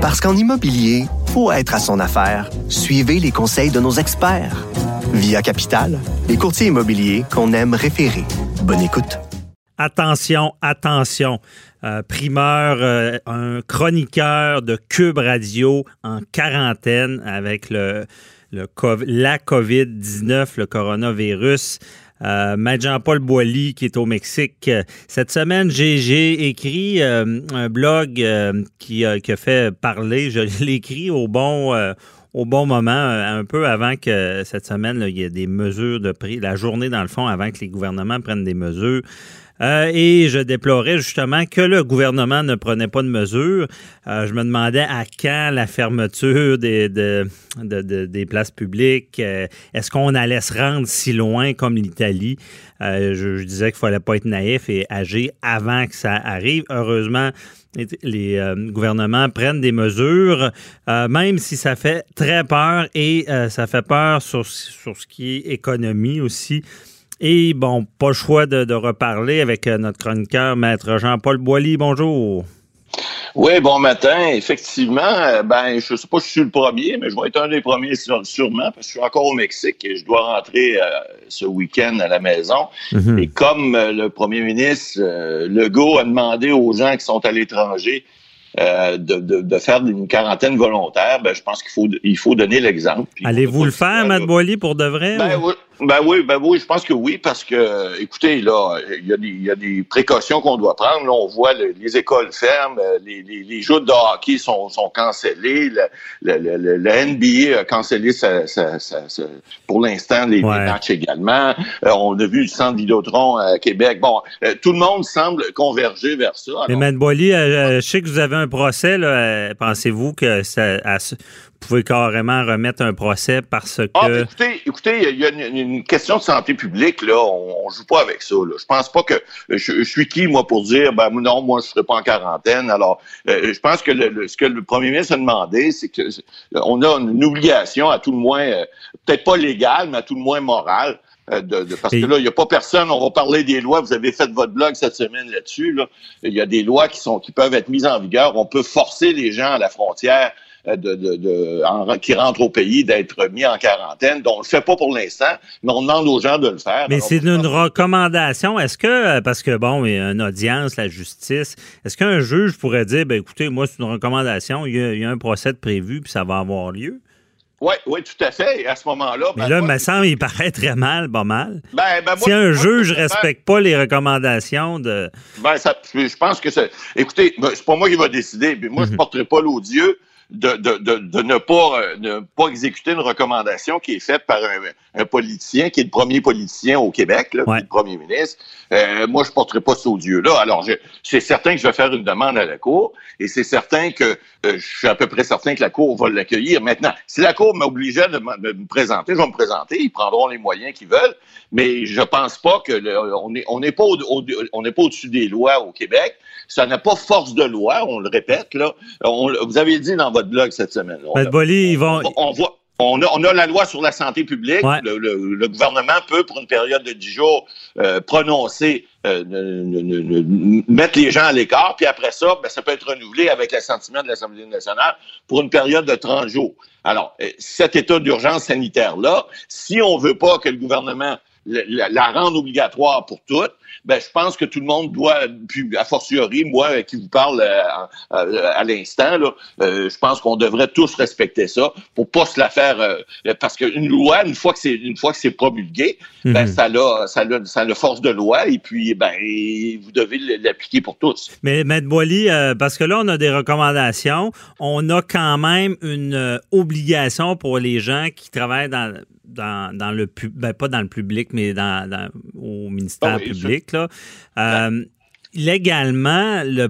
Parce qu'en immobilier, faut être à son affaire. Suivez les conseils de nos experts. Via Capital, les courtiers immobiliers qu'on aime référer. Bonne écoute. Attention, attention. Euh, primeur, euh, un chroniqueur de Cube Radio en quarantaine avec le, la COVID-19, le coronavirus. Euh, Jean-Paul Boilly qui est au Mexique. Cette semaine, j'ai écrit euh, un blog euh, qui, a fait parler. Je l'ai écrit au bon, euh, au bon moment, un peu avant que cette semaine, il y ait des mesures de prix, la journée dans le fond, avant que les gouvernements prennent des mesures. Euh, et je déplorais justement que le gouvernement ne prenait pas de mesures. Euh, je me demandais à quand la fermeture des, des places publiques. Euh, est-ce qu'on allait se rendre si loin comme l'Italie? Je, disais qu'il fallait pas être naïf et agir avant que ça arrive. Heureusement, les gouvernements prennent des mesures, même si ça fait très peur et ça fait peur sur, sur ce qui est économie aussi. Et bon, pas le choix de, reparler avec euh, notre chroniqueur, Maître Jean-Paul Boilly. Bonjour. Oui, bon matin. Effectivement, euh, ben, je ne sais pas si je suis le premier, mais je vais être un des premiers sûrement, parce que je suis encore au Mexique et je dois rentrer euh, ce week-end à la maison. Mhm. Et comme le premier ministre Legault a demandé aux gens qui sont à l'étranger de, de, faire une quarantaine volontaire, ben, je pense qu'il faut, il faut donner l'exemple. Allez-vous le faire, Matt Boilly, pour de vrai? Ben, oui. Ben oui, ben oui, je pense que oui, parce que, écoutez, là, il y a des, il y a des précautions qu'on doit prendre. Là, on voit les écoles fermes, euh, les, les, les, jeux de hockey sont, sont cancellés, le, le, le, NBA a cancellé sa, sa, sa, pour l'instant les, matchs également. Euh, on a vu le centre Vidéotron à Québec. Bon, euh, tout le monde semble converger vers ça. Mais Mme Boily, je sais que vous avez un procès. Pensez-vous que ça, pouvez carrément remettre un procès parce que. Ah, écoutez, écoutez, il y a une, question de santé publique, là. On, ne joue pas avec ça, là. Je pense pas que. Je, suis qui, moi, pour dire, ben, non, moi, je serai pas en quarantaine. Alors, euh, je pense que ce que le premier ministre a demandé, c'est que on a une obligation, à tout le moins, euh, peut-être pas légale, mais à tout le moins morale, euh, de, parce que là, il n'y a pas personne. On va parler des lois. Vous avez fait votre blog cette semaine là-dessus. Là. Il y a des lois qui sont qui peuvent être mises en vigueur. On peut forcer les gens à la frontière euh, de, de, qui rentrent au pays d'être mis en quarantaine. Donc, on le fait pas pour l'instant, mais on demande aux gens de le faire. Mais c'est une recommandation. Est-ce que, euh, parce que bon, il y a une audience, la justice, est-ce qu'un juge pourrait dire, ben écoutez, moi, c'est une recommandation, il y, a, un procès prévu, puis ça va avoir lieu? Oui, oui, tout à fait. Et à ce moment-là. Mais ben, là, me semble il paraît très mal, pas mal. Ben, ben, si un juge ne respecte pas les recommandations de. Ben, ça, je pense que c'est. Écoutez, c'est pas moi qui va décider. Mais moi, je ne mhm. porterai pas l'odieux de, de, de, de, ne, pas, euh, ne pas exécuter une recommandation qui est faite par un, un, politicien, qui est le premier politicien au Québec, là, le premier ministre. Euh, moi, je ne porterai pas ce odieux-là. Alors, c'est certain que je vais faire une demande à la Cour et c'est certain que euh, je suis à peu près certain que la Cour va l'accueillir. Maintenant, si la Cour m'obligeait de, de, me présenter, je vais me présenter. Ils prendront les moyens qu'ils veulent, mais je pense pas que on n'est on est pas on n'est pas au-dessus des lois au Québec. Ça n'a pas force de loi, on le répète là. vous avez dit dans votre blog cette semaine. On, ils vont... on, voit. On a, on a, la loi sur la santé publique. Le, gouvernement peut, pour une période de 10 jours, euh, prononcer, euh, mettre les gens à l'écart, puis après ça, ben, ça peut être renouvelé avec l'assentiment de l'Assemblée nationale pour une période de 30 jours. Alors, euh, cet état d'urgence sanitaire-là, si on veut pas que le gouvernement la, la rendre obligatoire pour toutes, ben, je pense que tout le monde doit, puis a fortiori, moi qui vous parle euh, euh, à, l'instant, là, euh, je pense qu'on devrait tous respecter ça pour pas se la faire, parce qu'une loi, une fois que c'est une fois que c'est promulgué, ben, mhm. ça a, ça a, ça a force de loi et puis ben vous devez l'appliquer pour tous. Mais Maître Boily, parce que là on a des recommandations, on a quand même une obligation pour les gens qui travaillent dans dans, dans le ben, pas dans le public, mais dans, au ministère public. Là. Euh, légalement, le,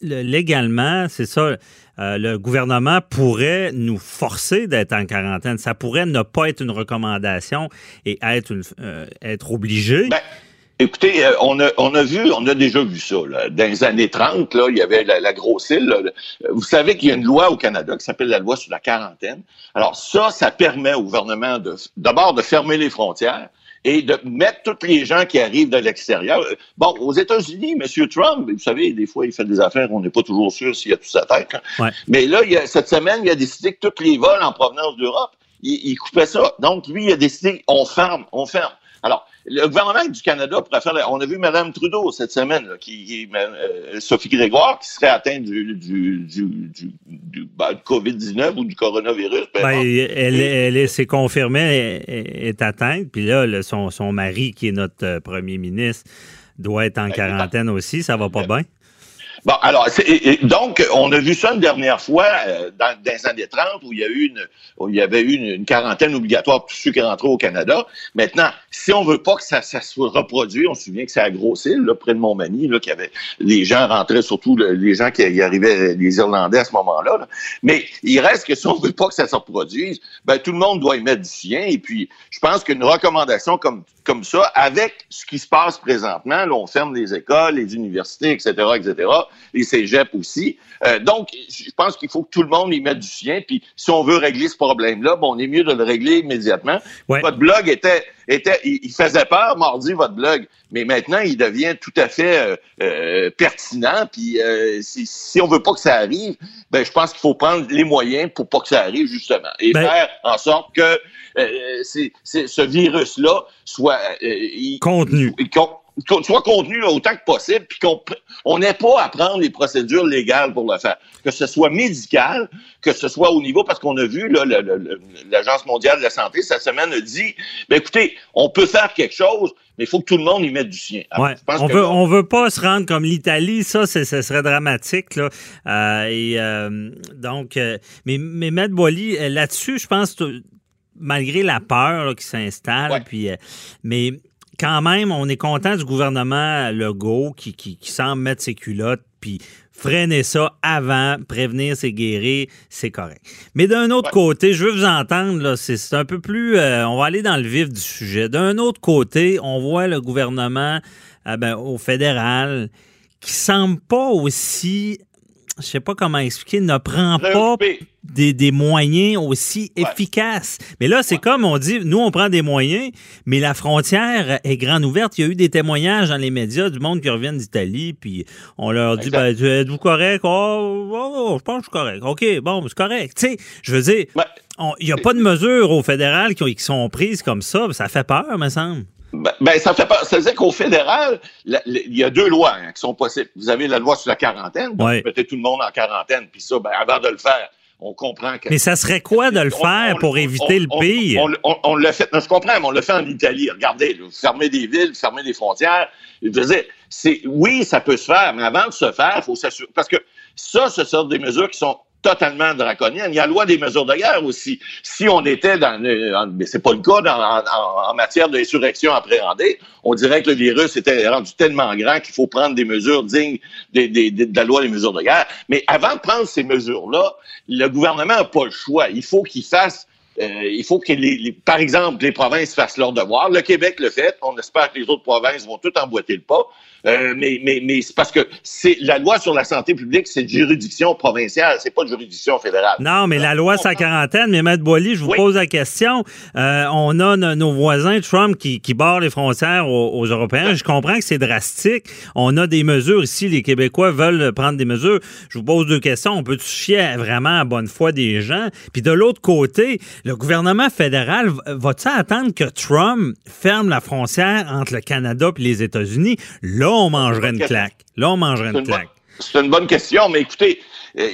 légalement, c'est ça. Euh, le gouvernement pourrait nous forcer d'être en quarantaine. Ça pourrait ne pas être une recommandation et être, une, euh, être obligé. Ben, Écoutez, euh, on a, on a vu, on a déjà vu ça. Là. Dans les années 30, là, il y avait la, grosse île. Vous savez qu'il y a une loi au Canada qui s'appelle la loi sur la quarantaine. Alors ça, ça permet au gouvernement de d'abord de fermer les frontières et de mettre tous les gens qui arrivent de l'extérieur. Bon, aux États-Unis, M. Trump, vous savez, des fois, il fait des affaires, on n'est pas toujours sûr s'il a tout sa tête. Hein. Mais là, il cette semaine, il a décidé que tous les vols en provenance d'Europe, il, il coupait ça. Donc, lui, il a décidé, on ferme, on ferme. Alors, le gouvernement du Canada pourrait faire. On a vu Mme Trudeau cette semaine, qui, euh, Sophie Grégoire, qui serait atteinte du, du, du, du, ben, COVID-19 ou du coronavirus. Ben, elle, elle, elle s'est confirmée, est, atteinte. Puis là, son, son mari, qui est notre euh, premier ministre, doit être en ben, quarantaine aussi. Ça va pas bien? Bon, alors, donc, on a vu ça une dernière fois euh, dans, les années 30 où il y a eu une, où il y avait eu une, quarantaine obligatoire pour ceux qui rentraient au Canada. Maintenant, si on veut pas que ça, ça soit reproduit, on se souvient que c'est à Grosse-Île, là, près de Montmagny, là, qu'il y avait, les gens rentraient, surtout les gens qui arrivaient, les Irlandais à ce moment-là. Mais il reste que si on veut pas que ça se reproduise, ben, tout le monde doit y mettre du sien. Et puis, je pense qu'une recommandation comme comme ça, avec ce qui se passe présentement, là, on ferme les écoles, les universités, etc., etc., les cégeps aussi. Euh, donc, je pense qu'il faut que tout le monde y mette du sien. Puis, si on veut régler ce problème-là, bon, on est mieux de le régler immédiatement. Votre blog était, était, il faisait peur mardi votre blog, mais maintenant il devient tout à fait euh, euh, pertinent. Puis, si, si on veut pas que ça arrive, ben, je pense qu'il faut prendre les moyens pour pas que ça arrive justement et ben faire en sorte que ce virus-là soit contenu soit contenu autant que possible, puis qu'on n'ait pas à prendre les procédures légales pour le faire. Que ce soit médical, que ce soit au niveau, parce qu'on a vu, l'Agence mondiale de la santé, cette semaine, a dit, ben écoutez, on peut faire quelque chose, mais il faut que tout le monde y mette du sien. on veut, on veut pas se rendre comme l'Italie, ça, ce serait dramatique. Là. Euh, et euh, donc, euh, mais, mais Boily, là-dessus, je pense, malgré la peur qui s'installe, puis, mais quand même, on est content du gouvernement Legault qui, qui, semble mettre ses culottes puis freiner ça avant, prévenir, c'est guérir, c'est correct. Mais d'un autre côté, je veux vous entendre, là, c'est un peu plus... Euh, on va aller dans le vif du sujet. D'un autre côté, on voit le gouvernement euh, ben, au fédéral qui semble pas aussi je sais pas comment expliquer, ne prend pas des, des, moyens aussi efficaces. Mais là, c'est comme on dit, nous, on prend des moyens, mais la frontière est grande ouverte. Il y a eu des témoignages dans les médias du monde qui reviennent d'Italie, puis on leur dit, ben, êtes-vous correct? Oh, oh, oh, je pense que je suis correct. OK, bon, c'est correct. Tu sais, je veux dire, il n'y a pas de mesures au fédéral qui, qui sont prises comme ça. Ça fait peur, me semble. Ben, ben, ça fait pas. Ça veut dire qu'au fédéral, il y a deux lois hein, qui sont possibles. Vous avez la loi sur la quarantaine, donc vous mettez tout le monde en quarantaine, puis ça, ben, avant de le faire, on comprend que. Mais ça serait quoi de le faire pour éviter le pire? On, l'a fait. je comprends, mais on l'a fait en Italie. Regardez, vous fermez des villes, vous fermez des frontières. Je veux dire, c'est, oui, ça peut se faire, mais avant de se faire, il faut s'assurer. Parce que ça, ce sont des mesures qui sont totalement draconienne. Il y a la loi des mesures de guerre aussi. Si on était dans, mais c'est pas le cas en, matière d'insurrection appréhendée, on dirait que le virus était rendu tellement grand qu'il faut prendre des mesures dignes de la loi des mesures de guerre. Mais avant de prendre ces mesures-là, le gouvernement n'a pas le choix. Il faut qu'il fasse euh, il faut que, les, par exemple, les provinces fassent leur devoir. Le Québec le fait. On espère que les autres provinces vont tout emboîter le pas. Euh, mais mais, mais c'est parce que c'est la loi sur la santé publique, c'est de juridiction provinciale, c'est pas de juridiction fédérale. Non, mais la loi sa quarantaine, mais Maître Boily, je vous pose la question. Euh, on a nos voisins, Trump, qui, qui barrent les frontières aux, Européens. Je comprends que c'est drastique. On a des mesures ici, les Québécois veulent prendre des mesures. Je vous pose deux questions. On peut toucher vraiment à bonne foi des gens? Puis de l'autre côté, le gouvernement fédéral va-t-il attendre que Trump ferme la frontière entre le Canada et les États-Unis? Là, on mangerait une claque. Là, on mangerait une, claque. C'est une bonne question, mais écoutez, euh,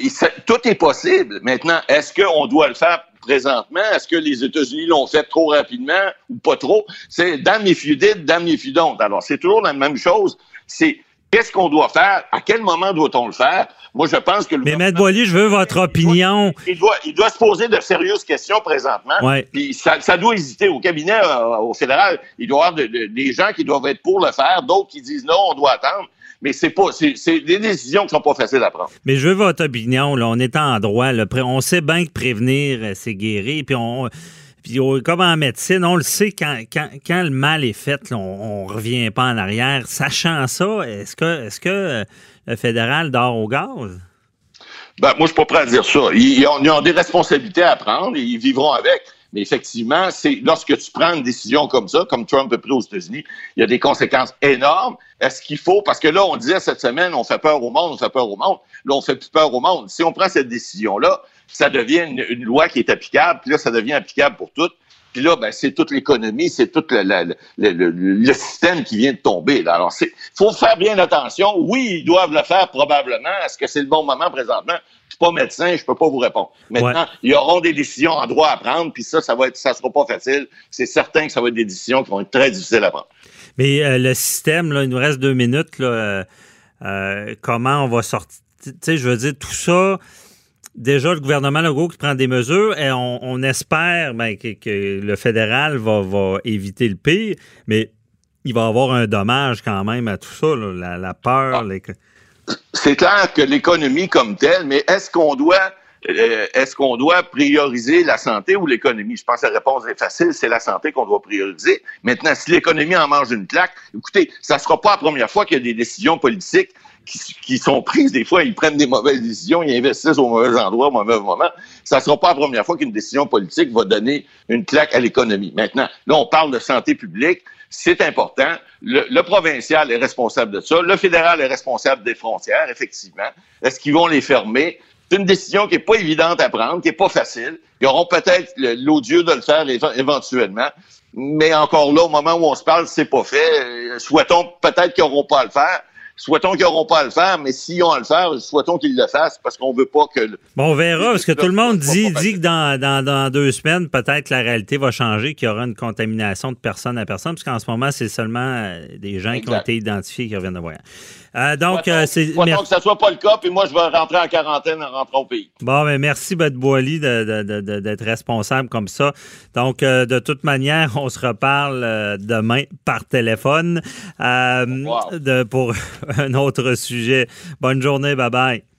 tout est possible. Maintenant, est-ce qu'on doit le faire présentement? Est-ce que les États-Unis l'ont fait trop rapidement ou pas trop? C'est damn if you did, damn if you don't. Alors, c'est toujours la même chose. C'est qu'est-ce qu'on doit faire? À quel moment doit-on le faire? Moi, je pense que... Mais Maître Boily, je veux votre opinion. Il doit, il doit, se poser de sérieuses questions présentement. Ouais. Puis ça, ça, doit hésiter. Au cabinet, euh, au fédéral, il doit y avoir des gens qui doivent être pour le faire, d'autres qui disent non, on doit attendre mais c'est pas, c'est des décisions qui sont pas faciles à prendre. Mais je veux votre opinion, là. On est en droit, là. On sait bien que prévenir, euh, c'est guérir. Puis on, puis comme en médecine, on le sait, quand, quand, le mal est fait, on ne revient pas en arrière. Sachant ça, est-ce que, est que euh, le fédéral dort au gaz? Ben, moi, je suis pas prêt à dire ça. Ils, ont, des responsabilités à prendre et ils vivront avec. Mais effectivement, c'est lorsque tu prends une décision comme ça, comme Trump a pris aux États-Unis, il y a des conséquences énormes. Est-ce qu'il faut, parce que là, on disait cette semaine, on fait peur au monde, on fait peur au monde. Là, on fait plus peur au monde. Si on prend cette décision-là, ça devient une, loi qui est applicable, puis là, ça devient applicable pour toutes. Puis là, ben, c'est toute l'économie, c'est tout le, système qui vient de tomber. Là. Alors, il faut faire bien attention. Oui, ils doivent le faire probablement. Est-ce que c'est le bon moment présentement? Je suis pas médecin, je peux pas vous répondre. Maintenant, il y auront des décisions en droit à prendre, puis ça, ça va être, ça sera pas facile. C'est certain que ça va être des décisions qui vont être très difficiles à prendre. Mais euh, le système, là, il nous reste deux minutes. Là, euh, euh, comment on va sortir? Tu sais, je veux dire, tout ça déjà le gouvernement Legault qui prend des mesures et on, espère ben, que, le fédéral va, éviter le pire, mais il va y avoir un dommage quand même à tout ça, la, peur. Ah. C'est clair que l'économie comme telle, mais est-ce qu'on doit euh, est-ce qu'on doit prioriser la santé ou l'économie? Je pense que la réponse est facile, c'est la santé qu'on doit prioriser. Maintenant, si l'économie en mange une claque, écoutez, ça ne sera pas la première fois qu'il y a des décisions politiques qui, sont prises. Des fois, ils prennent des mauvaises décisions, ils investissent au mauvais endroit, au mauvais moment. Ça ne sera pas la première fois qu'une décision politique va donner une claque à l'économie. Maintenant, là, on parle de santé publique. C'est important. Le, provincial est responsable de ça. Le fédéral est responsable des frontières, effectivement. Est-ce qu'ils vont les fermer? C'est une décision qui n'est pas évidente à prendre, qui n'est pas facile. Ils auront peut-être l'odieux de le faire éventuellement. Mais encore là, au moment où on se parle, c'est pas fait. Souhaitons peut-être qu'ils n'auront pas à le faire. Souhaitons qu'ils n'auront pas à le faire, mais s'ils ont à le faire, souhaitons qu'ils le fassent parce qu'on veut pas que. Bon, on verra, parce que tout le monde dit, dit que dans, dans, deux semaines, peut-être la réalité va changer, qu'il y aura une contamination de personne à personne, parce qu'en ce moment, c'est seulement euh, des gens qui ont été identifiés qui reviennent de voyage. Euh, donc, euh, c'est. que ça soit pas le cas, puis moi, je vais rentrer en quarantaine en rentrant au pays. Bon, mais merci, Beth Boily, d'être responsable comme ça. Donc, euh, de toute manière, on se reparle demain par téléphone de, pour un autre sujet. Bonne journée, bye bye.